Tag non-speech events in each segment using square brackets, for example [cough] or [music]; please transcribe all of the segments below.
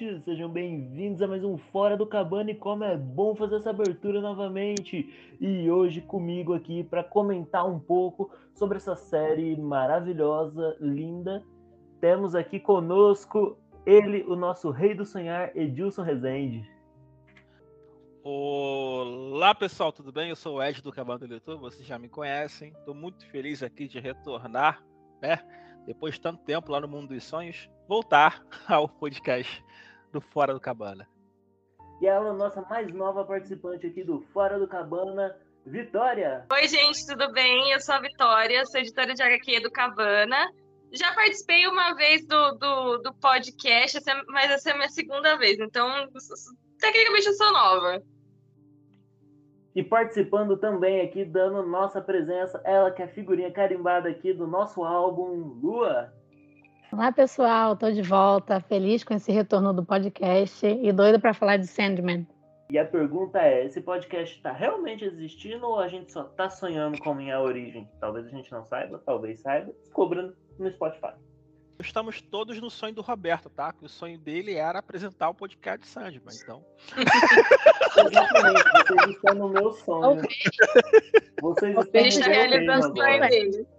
Ouvintes! Sejam bem-vindos a mais um Fora do Cabana e como é bom fazer essa abertura novamente. E hoje comigo aqui para comentar um pouco sobre essa série maravilhosa, linda. Temos aqui conosco ele, o nosso rei do sonhar, Edilson Rezende. Olá pessoal, tudo bem? Eu sou o Ed do Cabana do YouTube, vocês já me conhecem. Estou muito feliz aqui de retornar, né? Depois de tanto tempo lá no Mundo dos Sonhos, voltar [laughs] ao podcast do Fora do Cabana. E ela, nossa mais nova participante aqui do Fora do Cabana, Vitória. Oi, gente, tudo bem? Eu sou a Vitória, sou editora de HQ do Cabana. Já participei uma vez do, do, do podcast, mas essa é a minha segunda vez, então tecnicamente eu sou nova. E participando também aqui, dando nossa presença, ela que é a figurinha carimbada aqui do nosso álbum Lua. Olá, pessoal, estou de volta, feliz com esse retorno do podcast e doida para falar de Sandman. E a pergunta é: esse podcast está realmente existindo ou a gente só está sonhando como em a origem? Talvez a gente não saiba, talvez saiba, descobrindo no Spotify. Estamos todos no sonho do Roberto, tá? Que o sonho dele era apresentar o podcast de Sandman, então. Exatamente, vocês estão no meu sonho. [laughs] Vocês estão realizando o sonho dele.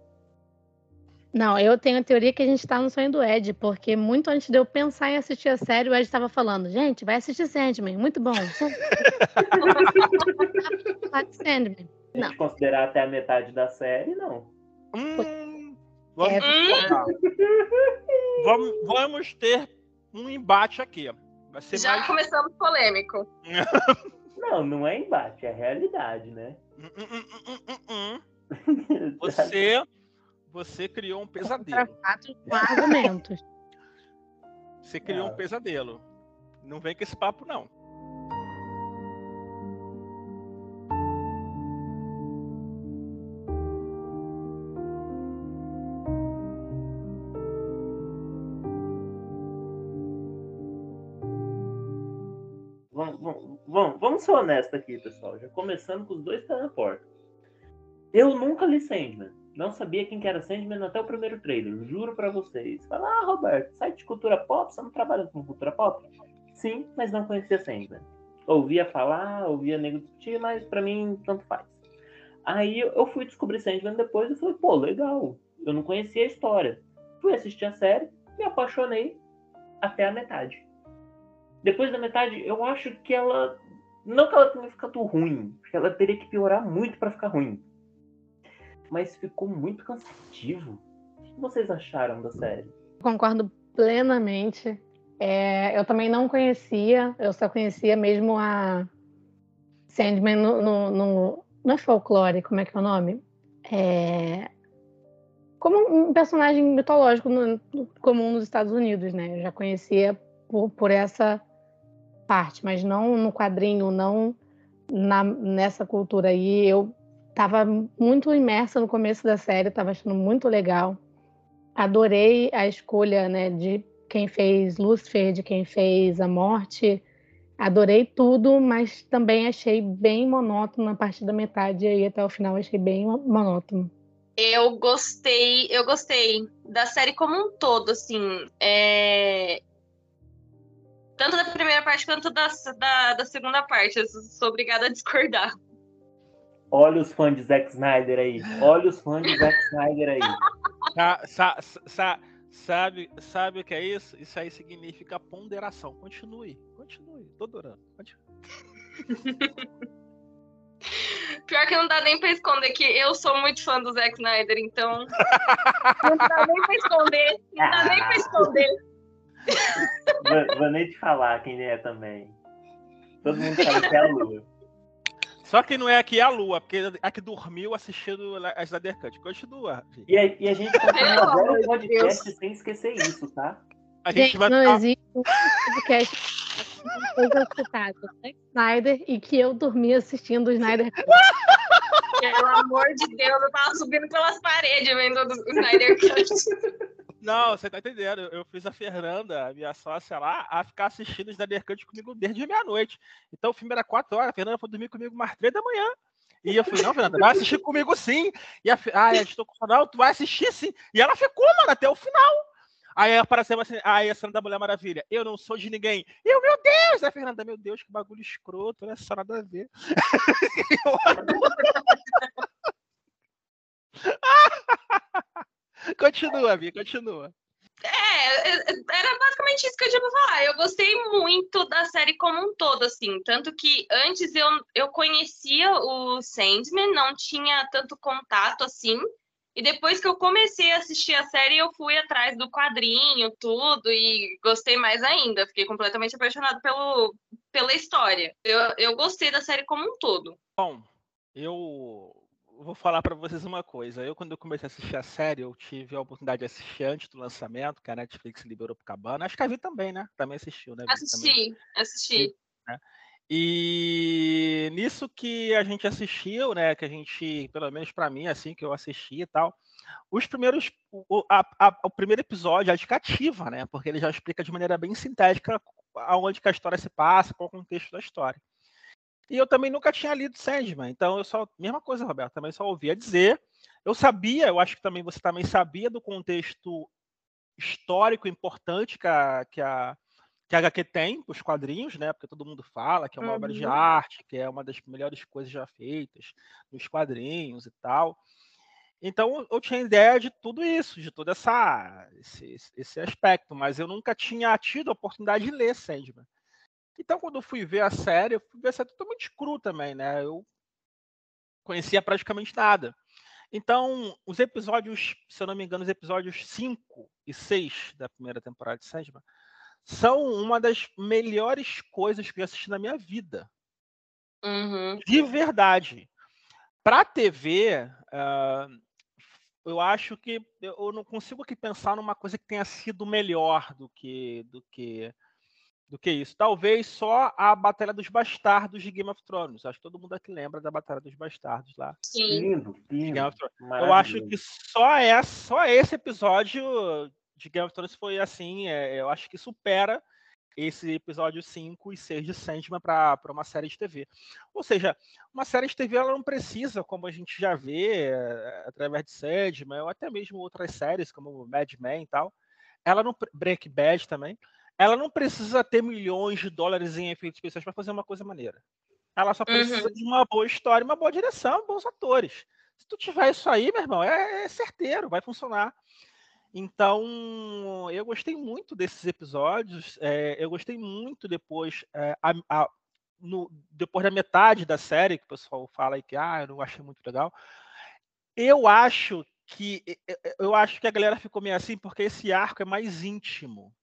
Não, eu tenho a teoria que a gente está no sonho do Ed, porque muito antes de eu pensar em assistir a série, o Ed estava falando, gente, vai assistir Sandman, muito bom. [laughs] Sandman. Não. Considerar até a metade da série, não. Hum, vamos, é... vamos, vamos, ter um embate aqui. Já mais... começamos polêmico. [laughs] não, não é embate, é realidade, né? Hum, hum, hum, [laughs] Você você criou um pesadelo. Com argumentos. [laughs] Você criou um pesadelo. Não vem com esse papo, não. Vamos, vamos, vamos ser honestos aqui, pessoal. Já começando com os dois pés na porta. Eu nunca li Sandman. Não sabia quem que era Sandman até o primeiro trailer, juro para vocês. Fala, ah, Roberto, site de cultura pop, você não trabalha com cultura pop? Sim, mas não conhecia Sandman. Ouvia falar, ouvia nego discutir, mas para mim tanto faz. Aí eu fui descobrir Sandman depois e falei, pô, legal. Eu não conhecia a história. Fui assistir a série, me apaixonei até a metade. Depois da metade, eu acho que ela. Não que ela tenha ficado ruim, porque ela teria que piorar muito para ficar ruim mas ficou muito cansativo. O que vocês acharam da série? Concordo plenamente. É, eu também não conhecia, eu só conhecia mesmo a Sandman no, no, no não é folclore, como é que é o nome? É, como um personagem mitológico no, comum nos Estados Unidos, né? Eu já conhecia por, por essa parte, mas não no quadrinho, não na, nessa cultura aí. Eu Estava muito imersa no começo da série, estava achando muito legal. Adorei a escolha né, de quem fez Lucifer, de quem fez a morte. Adorei tudo, mas também achei bem monótono a partir da metade e até o final achei bem monótono. Eu gostei, eu gostei da série como um todo, assim. É... Tanto da primeira parte quanto da, da, da segunda parte. Eu sou obrigada a discordar. Olha os fãs de Zack Snyder aí. Olha os fãs de Zack Snyder aí. Sa, sa, sa, sabe, sabe o que é isso? Isso aí significa ponderação. Continue, continue. Tô adorando. Continue. Pior que não dá nem pra esconder que eu sou muito fã do Zack Snyder, então. [laughs] Não dá nem pra esconder. Não dá nem pra esconder. Vou, vou nem te falar quem é também. Todo mundo sabe que é a Lua. Só que não é aqui a Lua, porque é que dormiu assistindo a Snyder Cut. Continua. E a, e a gente continua agora o podcast sem esquecer isso, tá? A gente, gente vai não existe um podcast coisa citada, Zack Snyder, e que eu dormi assistindo o Snyder Cut. Pelo amor de Deus, eu tava subindo pelas paredes vendo o Snyder Cut. [laughs] Não, você tá entendendo. Eu fiz a Fernanda, a minha sócia lá, a ficar assistindo o Snyder Cut comigo desde meia-noite. Então o filme era 4 horas, a Fernanda foi dormir comigo mais 3 da manhã. E eu falei, não, Fernanda, vai assistir comigo sim. E a, ah, a gente tô com não, tu vai assistir sim. E ela ficou, mano, até o final. Aí aparece assim, aí a cena da Mulher Maravilha. Eu não sou de ninguém. Eu, meu Deus! Aí, Fernanda, meu Deus, que bagulho escroto, não é só nada a ver. [laughs] [laughs] continua, Vi, continua. É, era basicamente isso que eu tinha pra falar. Eu gostei muito da série como um todo, assim. Tanto que antes eu, eu conhecia o Sandman, não tinha tanto contato assim. E depois que eu comecei a assistir a série, eu fui atrás do quadrinho, tudo, e gostei mais ainda. Fiquei completamente apaixonado pelo, pela história. Eu, eu gostei da série como um todo. Bom, eu vou falar para vocês uma coisa. Eu, quando eu comecei a assistir a série, eu tive a oportunidade de assistir antes do lançamento, que a Netflix liberou pro Cabana. Acho que a Vi também, né? Também assistiu, né? Assisti, também. assisti. Né? E nisso que a gente assistiu, né? Que a gente, pelo menos para mim, assim, que eu assisti e tal, os primeiros, o, a, a, o primeiro episódio é de cativa, né? Porque ele já explica de maneira bem sintética aonde que a história se passa, qual o contexto da história. E eu também nunca tinha lido Sandman, então eu só. Mesma coisa, Roberto, também só ouvia dizer. Eu sabia, eu acho que também você também sabia do contexto histórico importante que a, que a, que a HQ tem, os quadrinhos, né? Porque todo mundo fala que é uma uhum. obra de uhum. arte, que é uma das melhores coisas já feitas nos quadrinhos e tal. Então eu tinha ideia de tudo isso, de todo essa, esse, esse aspecto, mas eu nunca tinha tido a oportunidade de ler Sandman. Então, quando eu fui ver a série, eu fui ver a série totalmente cru também, né? Eu conhecia praticamente nada. Então, os episódios, se eu não me engano, os episódios 5 e 6 da primeira temporada de Sandman são uma das melhores coisas que eu assisti na minha vida. Uhum. De verdade. Para TV, uh, eu acho que eu não consigo aqui pensar numa coisa que tenha sido melhor do que do que do que isso. Talvez só a Batalha dos Bastardos de Game of Thrones. Acho que todo mundo aqui lembra da Batalha dos Bastardos lá. Sim. Lindo, lindo. Eu acho que só é só esse episódio de Game of Thrones foi assim. É, eu acho que supera esse episódio 5 e 6 de Sandman para uma série de TV. Ou seja, uma série de TV ela não precisa, como a gente já vê é, através de Sandman, ou até mesmo outras séries, como Mad Men e tal. Ela não. Break Bad também ela não precisa ter milhões de dólares em efeitos especiais para fazer uma coisa maneira. Ela só precisa uhum. de uma boa história, uma boa direção, bons atores. Se tu tiver isso aí, meu irmão, é, é certeiro, vai funcionar. Então, eu gostei muito desses episódios. É, eu gostei muito depois, é, a, a, no, depois da metade da série, que o pessoal fala aí que ah, eu não achei muito legal. Eu acho que eu acho que a galera ficou meio assim porque esse arco é mais íntimo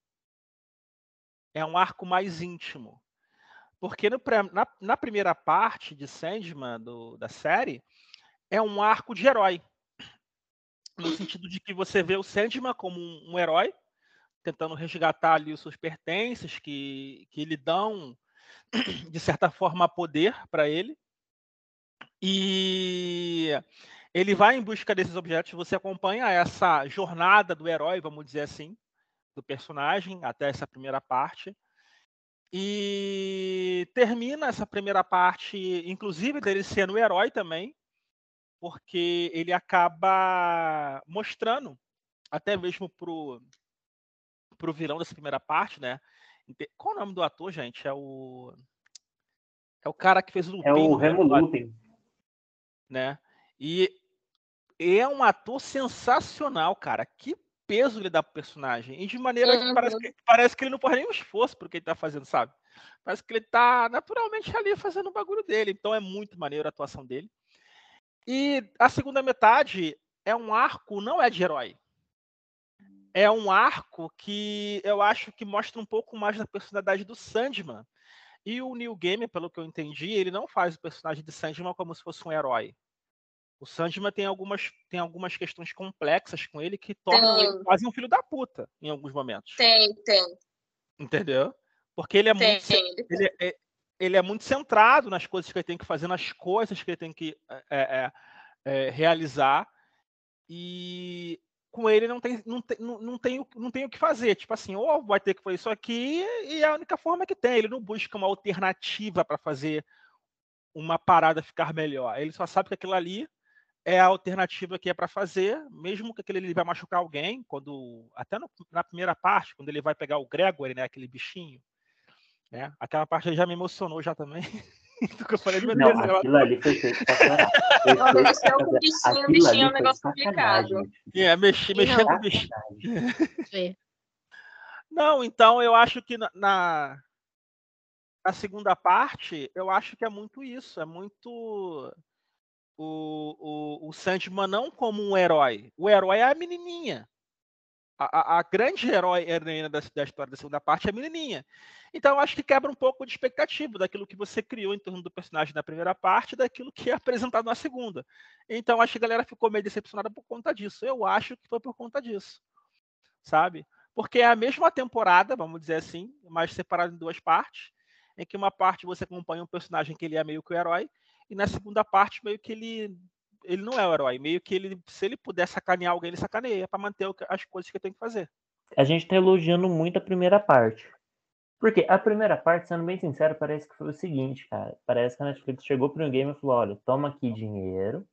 é um arco mais íntimo. Porque no, na, na, primeira parte de Sandman, do, da série, é um arco de herói. No sentido de que você vê o Sandman como um, um herói, tentando resgatar ali os seus pertences, que, que lhe dão, [clears throat] de certa forma, poder para ele. E ele vai em busca desses objetos, você acompanha essa jornada do herói, vamos dizer assim, do personagem até essa primeira parte. E termina essa primeira parte, inclusive dele sendo o herói também, porque ele acaba mostrando, até mesmo pro, pro vilão dessa primeira parte, né? Qual o nome do ator, gente? É o. É o cara que fez o Lupin. É o Remo Lupin. Né? E é um ator sensacional, cara. Que peso ele dá pro personagem. E de maneira uhum. que parece, que parece que ele não pode nenhum esforço pro que ele tá fazendo, sabe? Parece que ele tá naturalmente ali fazendo o bagulho dele. Então é muito maneiro a atuação dele. E a segunda metade é um arco, não é de herói. É um arco que eu acho que mostra um pouco mais da personalidade do Sandman. E o Neil Gaiman, pelo que eu entendi, ele não faz o personagem de Sandman como se fosse um herói. O Sandman tem algumas, tem algumas questões complexas com ele que tornam tem. ele quase um filho da puta em alguns momentos. Tem, tem. Entendeu? Porque ele é tem, muito. Ele é, ele é muito centrado nas coisas que ele tem que fazer, nas coisas que ele tem que é, é, é, realizar. E com ele não tem, não, tem, não, não, tem, não tem o que fazer. Tipo assim, ou vai ter que fazer isso aqui, e é a única forma que tem. Ele não busca uma alternativa para fazer uma parada ficar melhor. Ele só sabe que aquilo ali é a alternativa que é para fazer, mesmo que aquele ele vai machucar alguém, quando até no, na primeira parte, quando ele vai pegar o Gregory, né, aquele bichinho, né, aquela parte já me emocionou já também. [laughs] eu falei, meu Não, Deus, aquilo ali foi feito pra caralho. [laughs] Mexeu com o bichinho, o bichinho é um negócio complicado. É, mexer, mexer com o bichinho. Não, então eu acho que na, na, na segunda parte, eu acho que é muito isso, é muito o, o, o Sandman não como um herói. O herói é a menininha. A, a, a grande herói heroína da, da, história da segunda parte é a menininha. Então, acho que quebra um pouco de expectativa daquilo que você criou em torno do personagem na primeira parte daquilo que é apresentado na segunda. Então, acho que a galera ficou meio decepcionada por conta disso. Eu acho que foi por conta disso. Sabe? Porque é a mesma temporada, vamos dizer assim, mas separada em duas partes, em que uma parte você acompanha um personagem que ele é meio que o herói, e na segunda parte meio que ele ele não é o herói, meio que ele se ele puder sacanear alguém, ele sacaneia para manter as coisas que tem que fazer. A gente tá elogiando muito a primeira parte. Porque a primeira parte, sendo bem sincero, parece que foi o seguinte, cara. Parece que a Netflix chegou para um game e falou: olha, toma aqui dinheiro,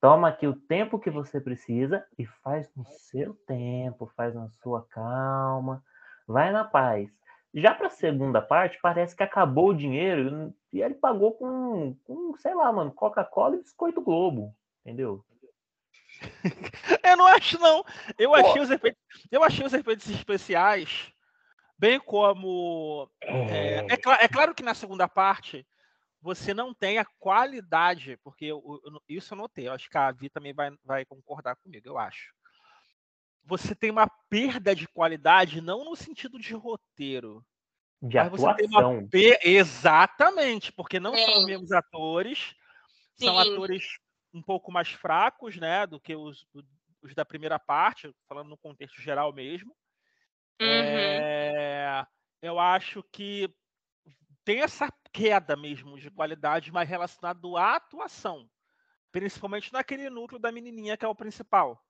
toma aqui o tempo que você precisa e faz no seu tempo, faz na sua calma, vai na paz. Já para a segunda parte, parece que acabou o dinheiro e ele pagou com, com sei lá, mano, Coca-Cola e Biscoito Globo, entendeu? [laughs] eu não acho, não. Eu achei, os efeitos, eu achei os efeitos especiais, bem como. É, é, é, é claro que na segunda parte você não tem a qualidade, porque eu, eu, isso eu notei, eu acho que a Vi também vai, vai concordar comigo, eu acho você tem uma perda de qualidade, não no sentido de roteiro. De atuação. Per... Exatamente, porque não são os mesmos atores, Sim. são atores um pouco mais fracos, né, do que os, os da primeira parte, falando no contexto geral mesmo. Uhum. É... eu acho que tem essa queda mesmo de qualidade mais relacionado à atuação, principalmente naquele núcleo da menininha que é o principal.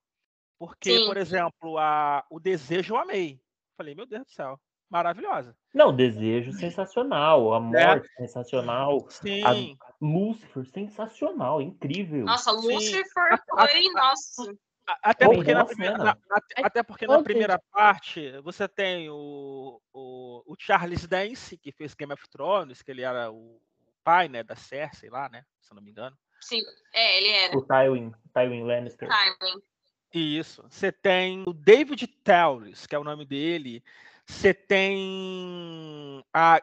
Porque, Sim. por exemplo, a, o desejo eu amei. Falei, meu Deus do céu, maravilhosa. Não, desejo sensacional, a é. morte é. sensacional. Sim. A Lucifer sensacional, incrível. Nossa, Lucifer foi, nossa. Até porque, na primeira, na, até porque na primeira parte você tem o, o, o, Charles Dance, que fez Game of Thrones, que ele era o pai né, da Cersei lá, né? Se eu não me engano. Sim, é, ele era. O Tywin, Tywin Lannister. Tywin. Isso. Você tem o David Towers, que é o nome dele. Você tem a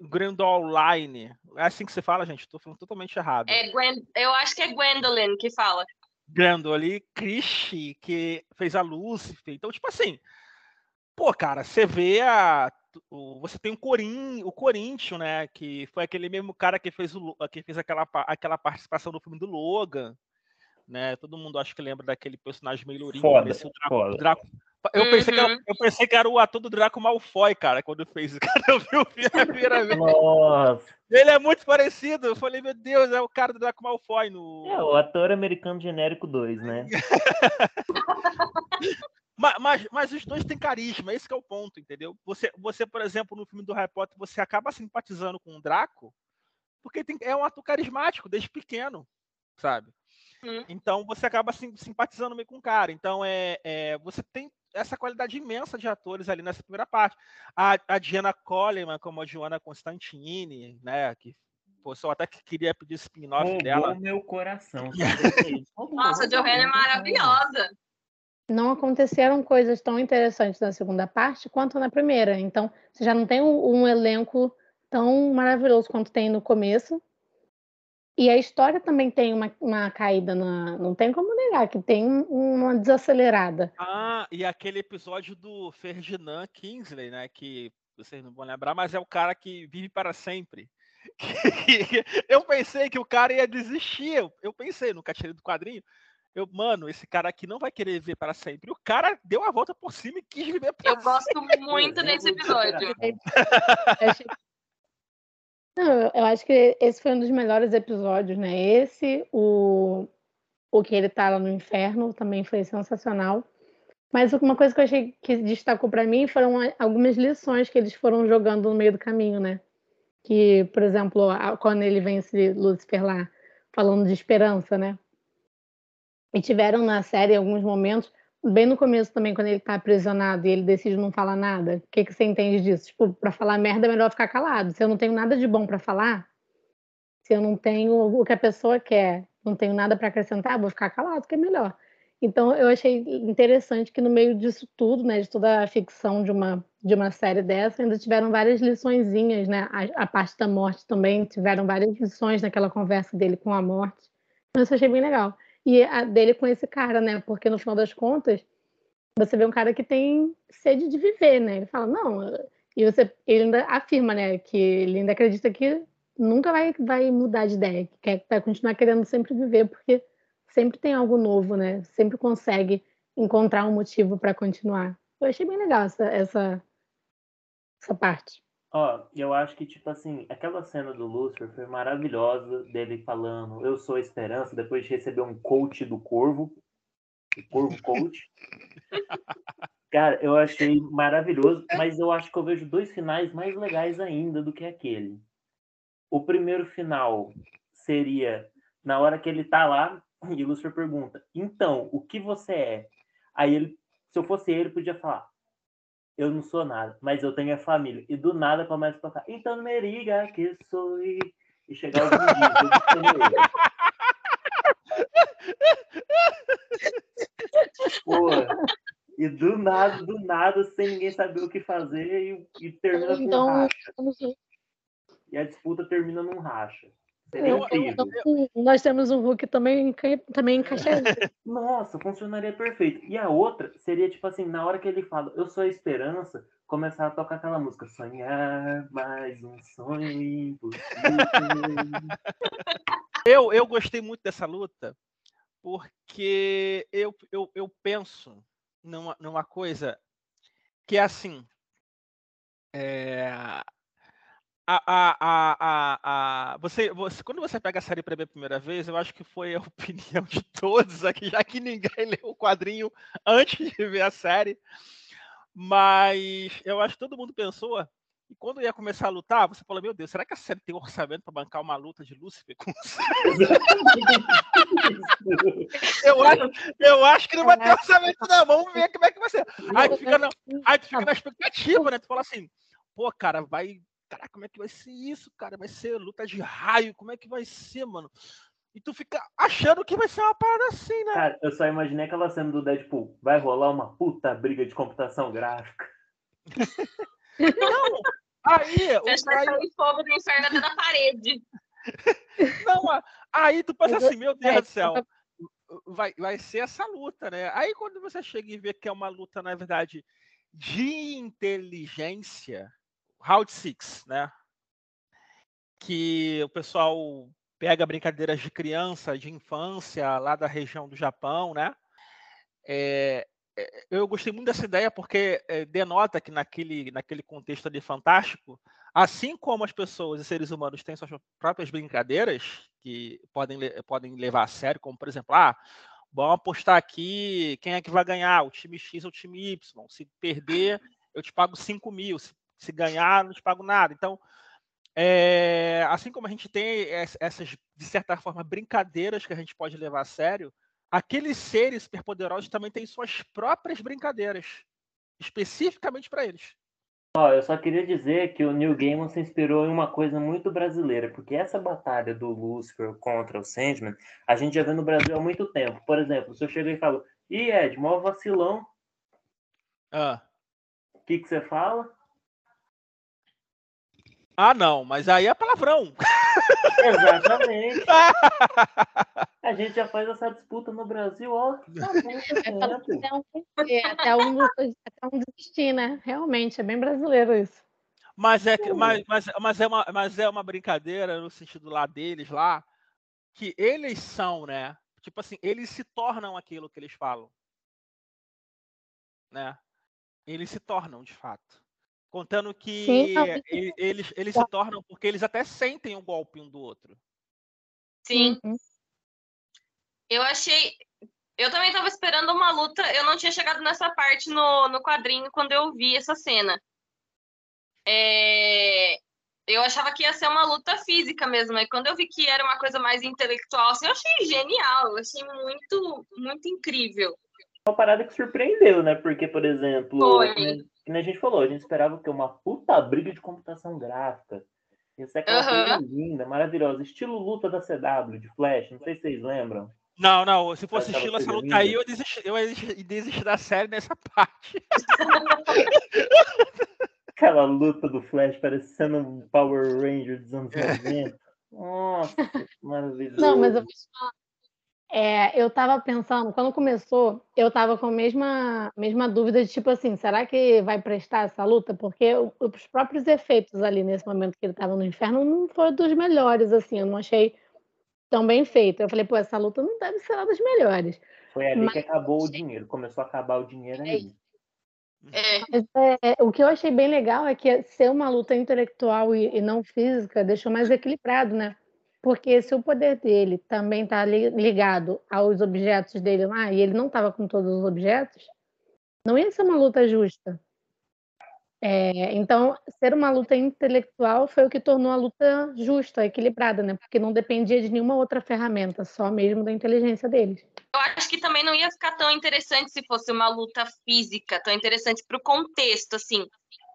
Grendel Line. É assim que você fala, gente? Estou falando totalmente errado. É Gwen... Eu acho que é Gwendolyn que fala. Gwendolyn Christie, que fez a Lucifer. Então, tipo assim, pô, cara, você vê a. Você tem o Corin, o Corinthians, né? Que foi aquele mesmo cara que fez, o, que fez aquela, aquela participação no filme do Logan né? Todo mundo acho que lembra daquele personagem meio lourinho. Foda, o Draco, foda. Draco. Eu, uhum. pensei que era, eu pensei que era o ator do Draco Malfoy, cara, quando fez. [laughs] Cara, eu vi o filme a primeira vez. Nossa. Ele é muito parecido. Eu falei, meu Deus, é o cara do Draco Malfoy no. É, o ator americano genérico 2, né? [laughs] mas, mas, mas, os dois têm carisma, esse é o ponto, entendeu? Você, você, por exemplo, no filme do Harry Potter, você acaba simpatizando com o Draco, porque tem, é um ator carismático desde pequeno, sabe? Uhum. Então você acaba sim, simpatizando meio com o cara. Então é, é, você tem essa qualidade imensa de atores ali nessa primeira parte. A, a Diana Coleman, como a Joana Constantini, né? Que pô, só até que queria pedir spin-off dela. meu coração. [laughs] Nossa, a Johanna é maravilhosa. Não aconteceram coisas tão interessantes na segunda parte quanto na primeira. Então, você já não tem um, um elenco tão maravilhoso quanto tem no começo. E a história também tem uma, uma caída na. Não tem como negar que tem uma desacelerada. Ah, e aquele episódio do Ferdinand Kingsley, né? Que vocês não vão lembrar, mas é o cara que vive para sempre. [laughs] eu pensei que o cara ia desistir. Eu pensei no caixeiro do quadrinho. Eu, mano, esse cara aqui não vai querer viver para sempre. O cara deu a volta por cima e quis viver para sempre. Eu gosto muito desse episódio. achei não, eu acho que esse foi um dos melhores episódios, né? Esse, o, o que ele tá lá no inferno, também foi sensacional. Mas uma coisa que eu achei que destacou para mim foram algumas lições que eles foram jogando no meio do caminho, né? Que, por exemplo, quando ele vence Lucifer lá, falando de esperança, né? E tiveram na série alguns momentos, bem no começo também, quando ele tá aprisionado e ele decide não falar nada. O que, que você entende disso? Tipo, pra falar merda é melhor ficar calado. Se eu não tenho nada de bom para falar, se eu não tenho o que a pessoa quer, não tenho nada para acrescentar, vou ficar calado, que é melhor. Então, eu achei interessante que no meio disso tudo, né, de toda a ficção de uma, de uma série dessa, ainda tiveram várias liçõezinhas, né? A, a parte da morte também, tiveram várias lições naquela conversa dele com a morte. Então, isso eu achei bem legal. E a dele com esse cara, né? Porque no final das contas, você vê um cara que tem sede de viver, né? Ele fala, não, e você, ele ainda afirma, né, que ele ainda acredita que nunca vai, vai mudar de ideia, que quer, vai continuar querendo sempre viver, porque sempre tem algo novo, né? Sempre consegue encontrar um motivo para continuar. Eu achei bem legal essa, essa, essa parte. Ó, eu acho que, tipo assim, aquela cena do Lúcifer foi maravilhosa, dele falando, eu sou a esperança, depois de receber um coach do Corvo, o Corvo Coach. [laughs] Cara, eu achei maravilhoso, mas eu acho que eu vejo dois finais mais legais ainda do que aquele. O primeiro final seria na hora que ele tá lá e o Lúcifer pergunta: Então, o que você é? Aí ele, se eu fosse ele, podia falar: Eu não sou nada, mas eu tenho a família. E do nada começa a tocar: Então me diga que sou. E chegar algum dia. Porra. E do nada, do nada, sem ninguém saber o que fazer, e, e termina com então, racha. E a disputa termina num racha. Seria incrível. Nós temos um Hulk também, também encaixado. [laughs] Nossa, funcionaria perfeito. E a outra seria tipo assim, na hora que ele fala, eu sou a esperança, começar a tocar aquela música, sonhar mais um sonho impossível. [laughs] eu, eu gostei muito dessa luta, porque eu, eu, eu penso numa, numa coisa que é assim. É, a, a, a, a, você, você, quando você pega a série para ver a primeira vez, eu acho que foi a [laughs] opinião de todos aqui, já que ninguém [laughs] leu o quadrinho antes de ver a série. Mas eu acho que todo mundo pensou. E quando ia começar a lutar, você falou: Meu Deus, será que a série tem orçamento para bancar uma luta de Lúcifer com [laughs] eu, acho, eu acho que não vai ter orçamento, não. Vamos ver como é que vai ser. Aí tu fica na, aí tu fica na expectativa, né? Tu fala assim: Pô, cara, vai caraca, como é que vai ser isso, cara? Vai ser luta de raio, como é que vai ser, mano? E tu fica achando que vai ser uma parada assim, né? Cara, eu só imaginei aquela cena do Deadpool. Vai rolar uma puta briga de computação gráfica. [laughs] Não! Aí. [laughs] O, aí... fogo do inferno até na parede. [laughs] Não, aí tu pensa assim, meu Deus do céu. Vai, vai ser essa luta, né? Aí quando você chega e vê que é uma luta, na verdade, de inteligência, Round Six, né? Que o pessoal pega brincadeiras de criança, de infância, lá da região do Japão, né? É, eu gostei muito dessa ideia porque é, denota que naquele, naquele contexto ali fantástico, assim como as pessoas e seres humanos têm suas próprias brincadeiras que podem, podem levar a sério, como por exemplo, ah, vamos apostar aqui quem é que vai ganhar, o time X ou o time Y. Se perder, eu te pago 5 mil. Se se ganhar, não te pago nada. Então, é, assim como a gente tem essas, de certa forma, brincadeiras que a gente pode levar a sério, aqueles seres superpoderosos também têm suas próprias brincadeiras, especificamente para eles. Ó, eu só queria dizer que o Neil Gaiman se inspirou em uma coisa muito brasileira, porque essa batalha do Lucifer contra o Sandman, a gente já vê no Brasil há muito tempo. Por exemplo, se eu chego e falo, ih, Ed, mó vacilão. Ah. O que, que você fala? Ah, não, mas aí é palavrão. Exatamente. [laughs] A gente já faz essa disputa no Brasil, ó. Tá [laughs] é, até, um, até um desistir, né? Realmente, é bem brasileiro isso. Mas é, mas, mas, mas, é uma, mas é uma brincadeira no sentido lá deles, lá, que eles são, né? Tipo assim, eles se tornam aquilo que eles falam. Né? Eles se tornam, de fato. Contando que Sim, eles, eles se tornam, porque eles até sentem o golpe um do outro. Sim. Uhum. Eu achei. Eu também estava esperando uma luta. Eu não tinha chegado nessa parte no, no quadrinho quando eu vi essa cena. É... Eu achava que ia ser uma luta física mesmo. Aí quando eu vi que era uma coisa mais intelectual, assim, eu achei genial. Eu achei muito, muito incrível. Uma parada que surpreendeu, né? Porque, por exemplo, Foi. Como a gente falou, a gente esperava que uma puta briga de computação gráfica. Isso é aquela coisa linda, maravilhosa. Estilo luta da CW, de Flash. Não sei se vocês lembram. Não, não. Se fosse estilo essa luta aí, eu desisti, eu desisti, da série nessa parte. [laughs] Aquela luta do Flash parecendo um Power Ranger dos anos É. 90. Nossa, maravilhoso. Não, mas eu vou te falar. É, eu tava pensando, quando começou, eu tava com a mesma, mesma dúvida de tipo assim, será que vai prestar essa luta? Porque os próprios efeitos ali nesse momento que ele tava no inferno não foram dos melhores, assim, eu não achei tão bem feito. Eu falei, pô, essa luta não deve ser uma das melhores. Foi ali Mas- que acabou o dinheiro. Começou a acabar o dinheiro aí. É, Mas é, o que eu achei bem legal é que ser uma luta intelectual e, e não física deixou mais equilibrado, né? Porque se o poder dele também está ligado aos objetos dele lá, e ele não estava com todos os objetos, não ia ser uma luta justa. É, então, ser uma luta intelectual foi o que tornou a luta justa, equilibrada, né? Porque não dependia de nenhuma outra ferramenta, só mesmo da inteligência deles. eu acho que também não ia ficar tão interessante se fosse uma luta física, tão interessante para o contexto, assim.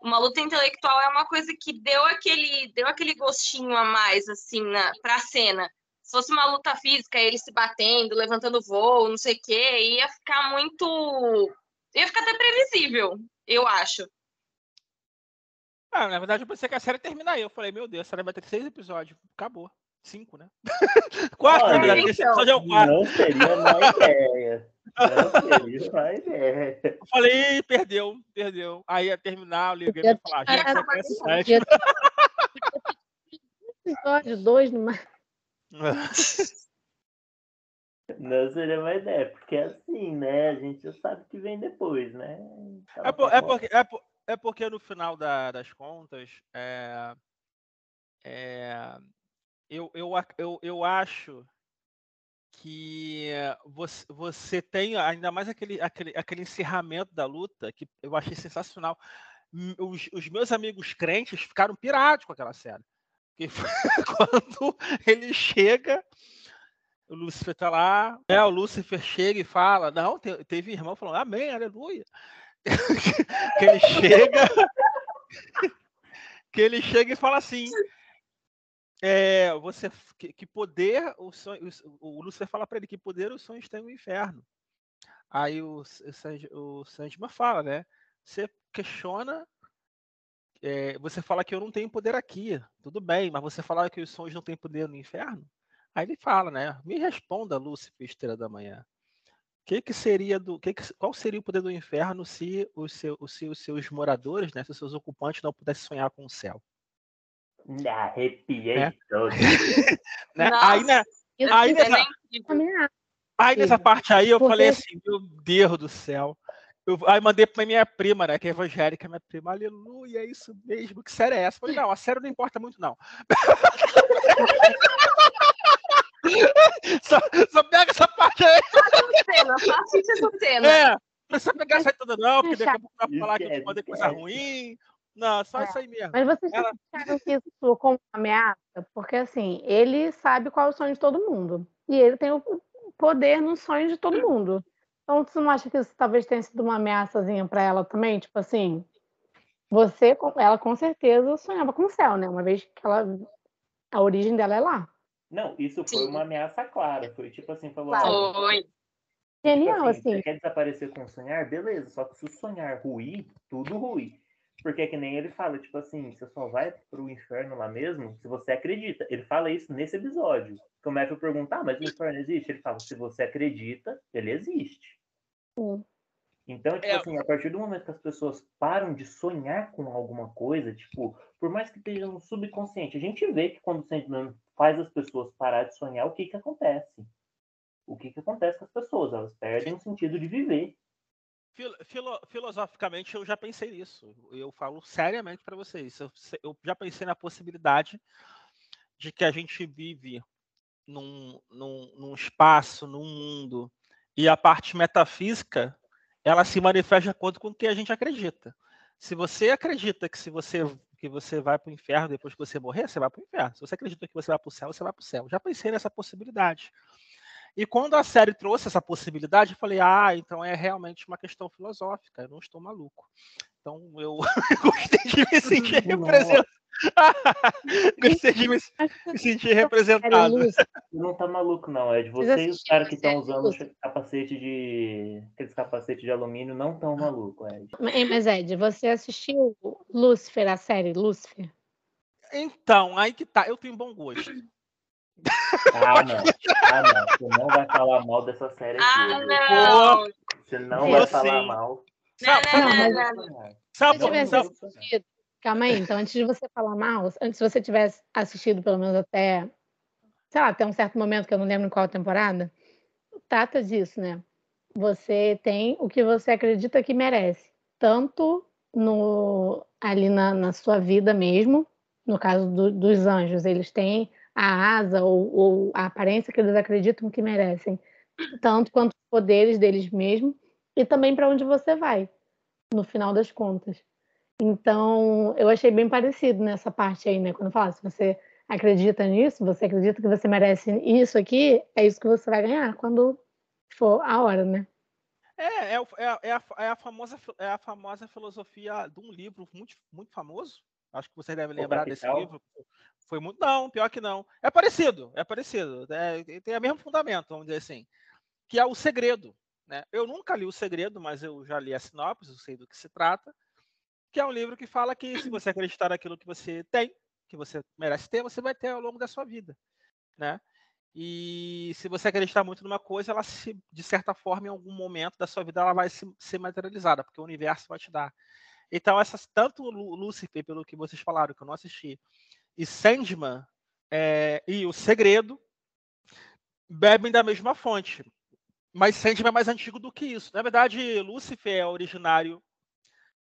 Uma luta intelectual é uma coisa que deu aquele, deu aquele gostinho a mais, assim, na, pra cena. Se fosse uma luta física, ele se batendo, levantando voo, não sei o quê, ia ficar muito. ia ficar até previsível, eu acho. Ah, na verdade, eu pensei que a série ia terminar aí. Eu falei, meu Deus, a série vai ter seis episódios. Acabou. Cinco, né? [laughs] Quatro, na Olha, verdade. Esse então. episódio é o quarto. Não seria má [laughs] ideia. Não ideia. Eu falei, "Ih, perdeu, perdeu. Aí ia terminar, eu liguei pra falar, gente, quer esse pra- site? Episódio dois, no mais. Não seria má ideia, porque é assim, né? A gente já sabe que vem depois, né? É, por- é porque, é, por- é porque no final da- das contas, é, é, eu, eu, eu, eu acho que você, você tem ainda mais aquele, aquele, aquele encerramento da luta que eu achei sensacional. Os, os meus amigos crentes ficaram pirados com aquela cena. [laughs] Quando ele chega, o Lúcifer tá lá, né, o Lúcifer chega e fala, não, te- teve irmão falando, amém, aleluia. [laughs] que ele chega [laughs] que ele chega e fala assim é, você que, que poder o sonho, o, o Lúcifer fala para ele que poder os sonhos têm no inferno. Aí o, o, o Sandman fala né? Você questiona é, você fala que eu não tenho poder aqui tudo bem mas você fala que os sonhos não têm poder no inferno? Aí ele fala né? Me responda Lúcifer estrela da manhã. Que que seria do que que- qual seria o poder do inferno se os, seu, seus, os seus moradores, né, se os seus ocupantes não pudessem sonhar com o céu? Arrepiei É. todo. [laughs] Né? Nossa, Aí, né, Isso Aí É nessa- aí nessa parte aí eu Porque- falei assim, meu Deus do céu. Eu, aí mandei pra minha prima, né, que é evangélica, minha prima, aleluia, é isso mesmo, que série é essa? Eu falei, não, a série não importa muito, não. [laughs] só, só pega essa parte aí. Cena, só assiste essa cena. É, não precisa pegar essa aí toda, não, porque daqui a pouco vai falar que eu te Esquece, mandei coisa esquece. ruim. Não, só É. isso aí mesmo. Mas vocês Ela- acharam que isso como ameaça? Porque assim, ele sabe qual é o sonho de todo mundo. E ele tem o poder no sonho de todo mundo. Então, você não acha que isso talvez tenha sido uma ameaçazinha para ela também? Tipo assim, você, ela com certeza sonhava com o céu, né? Uma vez que ela, a origem dela é lá. Não, isso foi Sim. uma ameaça clara. Foi tipo assim, falou, Claro. Foi. tipo Genial, assim, assim. Você quer desaparecer com o sonhar? Beleza, só que se o sonhar ruir, tudo ruir. Porque é que nem ele fala, tipo assim, você só vai pro inferno lá mesmo se você acredita. Ele fala isso nesse episódio. Que o Matthew pergunta, ah, mas o inferno existe? Ele fala, se você acredita, ele existe. Sim. Então, tipo É. assim, a partir do momento que as pessoas param de sonhar com alguma coisa, tipo, por mais que esteja no subconsciente, a gente vê que quando o Sandman faz as pessoas parar de sonhar, o que que acontece? O que que acontece com as pessoas? Elas perdem o sentido de viver. Filo- filo- filosoficamente, eu já pensei nisso. Eu falo seriamente para vocês. Eu, eu já pensei na possibilidade de que a gente vive num, num, num espaço, num mundo, e a parte metafísica ela se manifesta de acordo com o que a gente acredita. Se você acredita que se você que você vai para o inferno depois que você morrer, você vai para o inferno. Se você acredita que você vai para o céu, você vai para o céu. Já pensei nessa possibilidade. E quando a série trouxe essa possibilidade, eu falei, ah, então é realmente uma questão filosófica, eu não estou maluco. Então eu [laughs] gostei de me sentir representado. [laughs] gostei de me, me sentir representado. [laughs] Não tá maluco, não, Ed. Você e os caras que estão usando capacete de. aqueles capacetes de alumínio não estão maluco, Ed. Mas, Ed, você assistiu Lúcifer, a série Lúcifer? Então, aí que tá, eu tenho bom gosto. Ah, não. Ah, não. Você não vai falar mal dessa série aqui. Ah, não. Você não vai falar mal. Sabe, Calma aí, então antes de você falar mal, antes de você tivesse assistido pelo menos até, sei lá, até um certo momento que eu não lembro em qual temporada, trata disso, né? Você tem o que você acredita que merece, tanto no ali na, na sua vida mesmo, no caso do, dos anjos, eles têm a asa ou, ou, a aparência que eles acreditam que merecem, tanto quanto os poderes deles mesmos e também para onde você vai, no final das contas. Então, eu achei bem parecido nessa parte aí, né? Quando fala, se você acredita nisso, você acredita que você merece isso aqui, é isso que você vai ganhar quando for a hora, né? É, é, é, é, a, é, a, famosa, é a famosa filosofia de um livro muito, muito famoso. Acho que você deve lembrar desse livro. Foi muito. Não, pior que não. É parecido, é parecido. É, tem o mesmo fundamento, vamos dizer assim. Que é o segredo. Né? Eu nunca li o segredo, mas eu já li a sinopse, eu sei do que se trata. Que é um livro que fala que se você acreditar naquilo que você tem, que você merece ter, você vai ter ao longo da sua vida. Né? E se você acreditar muito numa coisa, ela se, de certa forma, em algum momento da sua vida, ela vai se, ser materializada, porque o universo vai te dar. Então, essas, tanto o Lúcifer, pelo que vocês falaram, que eu não assisti, e Sandman é, e O Segredo bebem da mesma fonte. Mas Sandman é mais antigo do que isso. Na verdade, Lúcifer é originário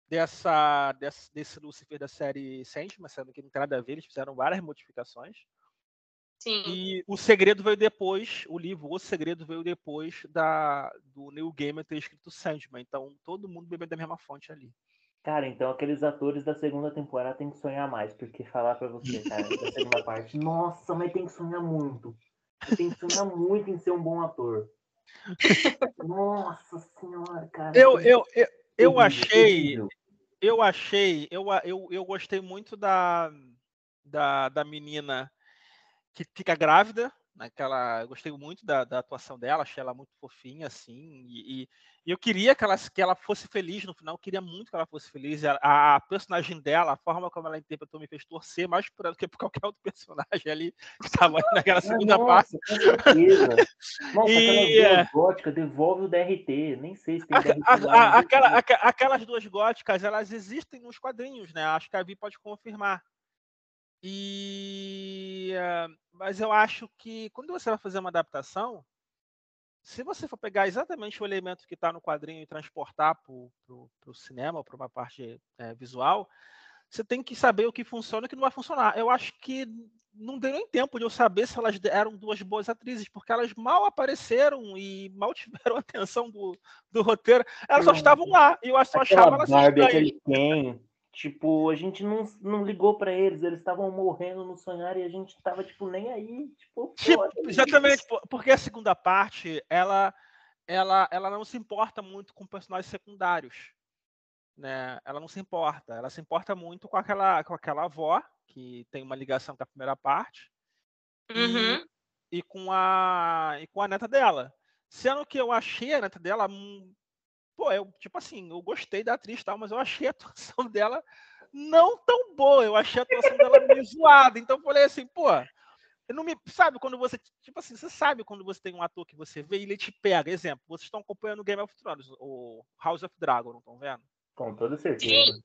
dessa, desse, desse Lúcifer da série Sandman, sendo que não tem nada a ver, eles fizeram várias modificações. Sim. E o segredo veio depois, o livro O Segredo veio depois da, do Neil Gaiman ter escrito Sandman. Então todo mundo bebeu da mesma fonte ali. Cara, então aqueles atores da segunda temporada tem que sonhar mais, porque falar pra você, cara, da segunda [laughs] parte, nossa, mas tem que sonhar muito. Tem que sonhar muito em ser um bom ator. [laughs] Nossa senhora, cara. Eu, eu, eu, eu achei. Eu achei. Eu, eu, eu gostei muito da, da, da menina que fica grávida naquela, eu gostei muito da, da, atuação dela, achei ela muito fofinha, assim, e, e, eu queria que ela, que ela fosse feliz no final, queria muito que ela fosse feliz. A, a personagem dela, a forma como ela interpretou, me fez torcer mais por ela do que por qualquer outro [laughs] personagem ali que estava naquela segunda nossa, parte. Nossa, e, góticas, devolve o DRT, nem sei se tem DRT. A, a, aquela, aquelas duas góticas, elas existem nos quadrinhos, né? Acho que a Vi pode confirmar. E mas eu acho que quando você vai fazer uma adaptação, se você for pegar exatamente o elemento que está no quadrinho e transportar para o cinema, para uma parte é, visual, você tem que saber o que funciona e o que não vai funcionar. Eu acho que não deu nem tempo de eu saber se elas eram duas boas atrizes, porque elas mal apareceram e mal [laughs] tiveram a atenção do, do roteiro. Elas só estavam lá e eu só achava elas Ken, Tipo, a gente não, não ligou para eles, eles estavam morrendo no sonhar e a gente tava, tipo, nem aí. Tipo, tipo exatamente, porque a segunda parte, ela, ela, ela não se importa muito com personagens secundários. Né? Ela não se importa. Ela se importa muito com aquela, com aquela avó, que tem uma ligação com a primeira parte, uhum. e, e, com a, e com a neta dela. Sendo que eu achei a neta dela pô, eu, tipo assim, eu gostei da atriz tal, mas eu achei a [laughs] atuação dela não tão boa. Eu achei a atuação dela meio zoada. Então eu falei assim, pô, eu não me. Sabe quando você. Tipo assim, você sabe quando você tem um ator que você vê e ele te pega. Exemplo, vocês estão acompanhando Game of Thrones, o House of Dragon, não estão vendo? Com toda certeza. Sim.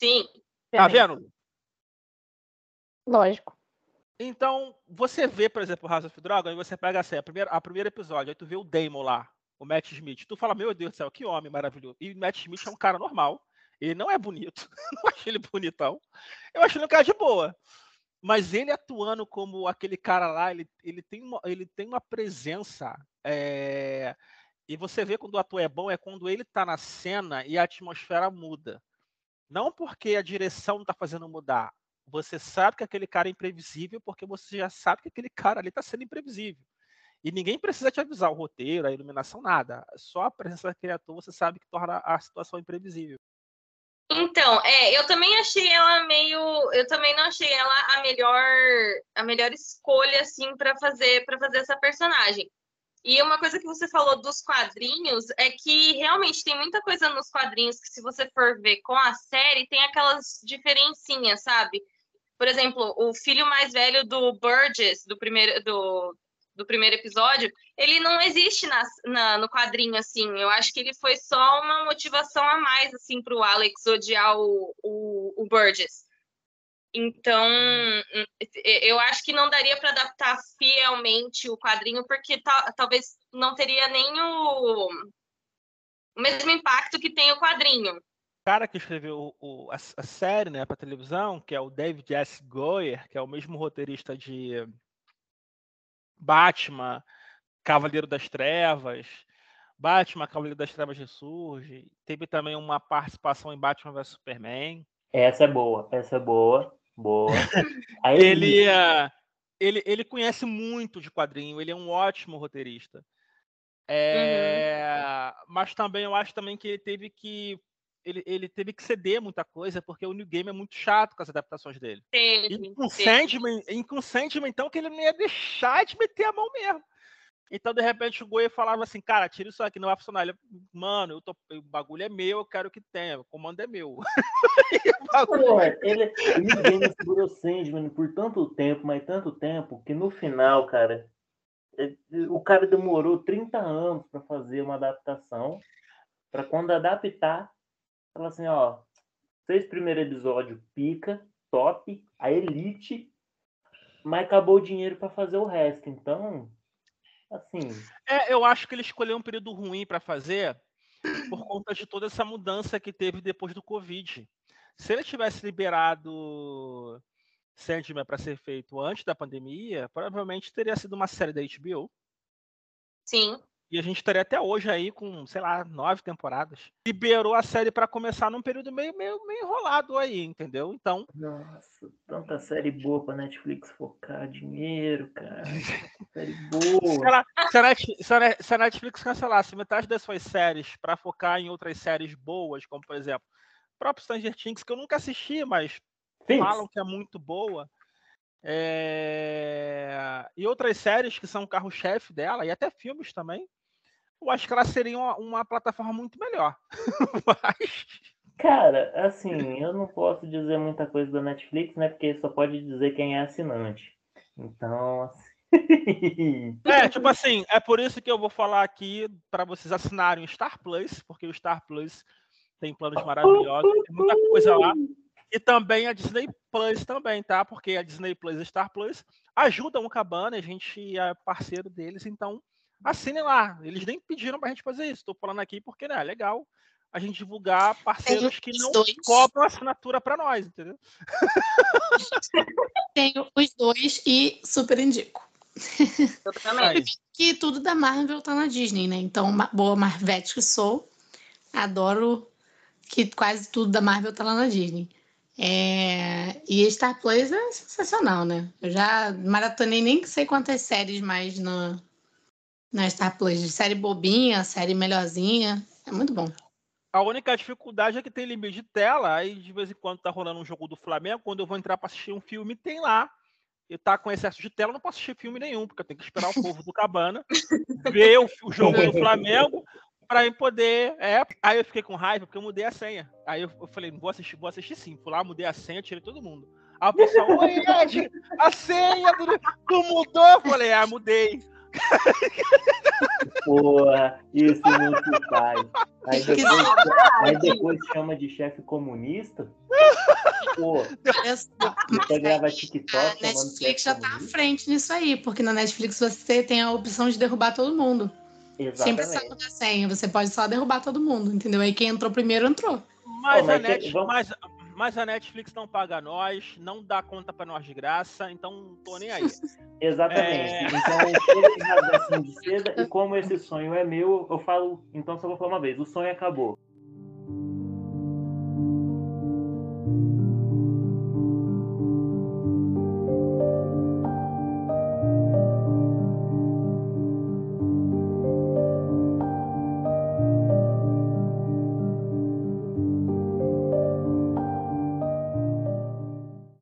Sim. Tá vendo? Lógico. Então, você vê, por exemplo, House of Dragon, e você pega assim, a primeira, a primeiro episódio, aí tu vê o Damon lá, o Matt Smith, tu fala, meu Deus do céu, que homem maravilhoso. E o Matt Smith é um cara normal. Ele não é bonito. [laughs] não acho ele bonitão. Eu acho ele um cara de boa. Mas ele atuando como aquele cara lá, ele, ele, tem, uma, ele tem uma presença. É... E você vê quando o ator é bom, é quando ele tá na cena e a atmosfera muda. Não porque a direção está fazendo mudar. Você sabe que aquele cara é imprevisível porque você já sabe que aquele cara ali está sendo imprevisível. E ninguém precisa te avisar o roteiro, a iluminação, nada. Só a presença daquele ator você sabe que torna a situação imprevisível. Então, é, eu também achei ela meio, eu também não achei ela a melhor, a melhor escolha assim para fazer, para fazer essa personagem. E uma coisa que você falou dos quadrinhos é que realmente tem muita coisa nos quadrinhos que, se você for ver com a série, tem aquelas diferencinhas, sabe? Por exemplo, o filho mais velho do Burgess, do primeiro, do, do primeiro episódio, ele não existe na, na, no quadrinho, assim. Eu acho que ele foi só uma motivação a mais, assim, para o Alex odiar o, o, o Burgess. Então, eu acho que não daria para adaptar fielmente o quadrinho, porque talvez não teria nem o, o, mesmo impacto que tem o quadrinho. O cara que escreveu o, a, a, série né, para televisão, que é o David S. Goyer, que é o mesmo roteirista de Batman, Cavaleiro das Trevas, Batman, Cavaleiro das Trevas ressurge, teve também uma participação em Batman vs Superman. Essa é boa, essa é boa. Boa. [laughs] Aí, ele, uh, ele, ele conhece muito de quadrinho, ele é um ótimo roteirista. É, uhum. Mas também eu acho também que ele teve que ele, ele teve que ceder muita coisa, porque o New Game é muito chato com as adaptações dele. Teve, e com Sandman, e com Sandman, então, que ele não ia deixar de meter a mão mesmo. Então, de repente, o Goiê falava assim, cara, tira isso aqui, não vai funcionar. Ele, mano, eu tô, o bagulho é meu, eu quero que tenha, o comando é meu. [laughs] Pô, ele, ele segurou Sandman por tanto tempo, mas tanto tempo, que no final, cara, o cara demorou 30 anos para fazer uma adaptação, para quando adaptar, falar assim, ó, fez primeiro episódio, pica, top, a elite, mas acabou o dinheiro para fazer o resto. Então, Assim. É, eu acho que ele escolheu um período ruim para fazer por conta de toda essa mudança que teve depois do Covid. Se ele tivesse liberado Sandman para ser feito antes da pandemia, provavelmente teria sido uma série da HBO. Sim. E a gente estaria até hoje aí com, sei lá, nove temporadas. Liberou a série para começar num período meio, meio, meio enrolado aí, entendeu? Então. Nossa, tanta série boa pra Netflix focar dinheiro, cara. [laughs] série boa. Se, ela, se, a Netflix, se, a Netflix, cancelasse metade das suas séries para focar em outras séries boas, como por exemplo, o próprio Stranger Things, que eu nunca assisti, mas falam que é muito boa. É... E outras séries que são carro-chefe dela, e até filmes também eu acho que ela seria uma, uma plataforma muito melhor. [laughs] Mas... Cara, assim, eu não posso dizer muita coisa da Netflix, né? Porque só pode dizer quem é assinante. Então, assim... [laughs] É, tipo assim, é por isso que eu vou falar aqui para vocês assinarem o Star Plus, porque o Star Plus tem planos maravilhosos, tem muita coisa lá. E também a Disney Plus também, tá? Porque a Disney Plus e Star Plus ajudam o Cabana, a gente é parceiro deles, então assinem lá. Eles nem pediram pra gente fazer isso. Estou falando aqui porque né, é legal a gente divulgar parceiros que não dois. cobram assinatura para nós, entendeu? [laughs] Tenho os dois e super indico. Eu também. que tudo da Marvel tá na Disney, né? Então, boa Marvete que sou, adoro que quase tudo da Marvel tá lá na Disney. É... E Star Plus é sensacional, né? Eu já maratonei nem sei quantas séries mais no, na Star Plus, série bobinha, série melhorzinha. É muito bom. A única dificuldade é que tem limite de tela, aí de vez em quando tá rolando um jogo do Flamengo, quando eu vou entrar para assistir um filme, tem lá. E tá com excesso de tela, eu não posso assistir filme nenhum, porque eu tenho que esperar o povo do Cabana [laughs] ver o, o jogo do Flamengo para poder. É, aí eu fiquei com raiva porque eu mudei a senha. Aí eu, eu falei, vou assistir, vou assistir sim. Fui lá, mudei a senha, tirei todo mundo. Aí o pessoal, oi, [laughs] Ed, a senha do... tu mudou? Eu falei, ah, mudei. [laughs] Porra, isso não se faz. Aí depois, aí depois chama de chefe comunista. Pô, você grava TikTok. A Netflix já tá à frente nisso aí, porque na Netflix você tem a opção de derrubar todo mundo. Exatamente. Sem precisar mudar senha, você pode só derrubar todo mundo, entendeu? Aí quem entrou primeiro entrou. Mas, Pô, mas a Netflix, vamos... mas, mas a Netflix não paga nós, não dá conta para nós de graça, então não tô nem aí. [laughs] Exatamente. É... Então, assim de [laughs] seda, e como esse sonho é meu, eu falo, então só vou falar uma vez, o sonho acabou.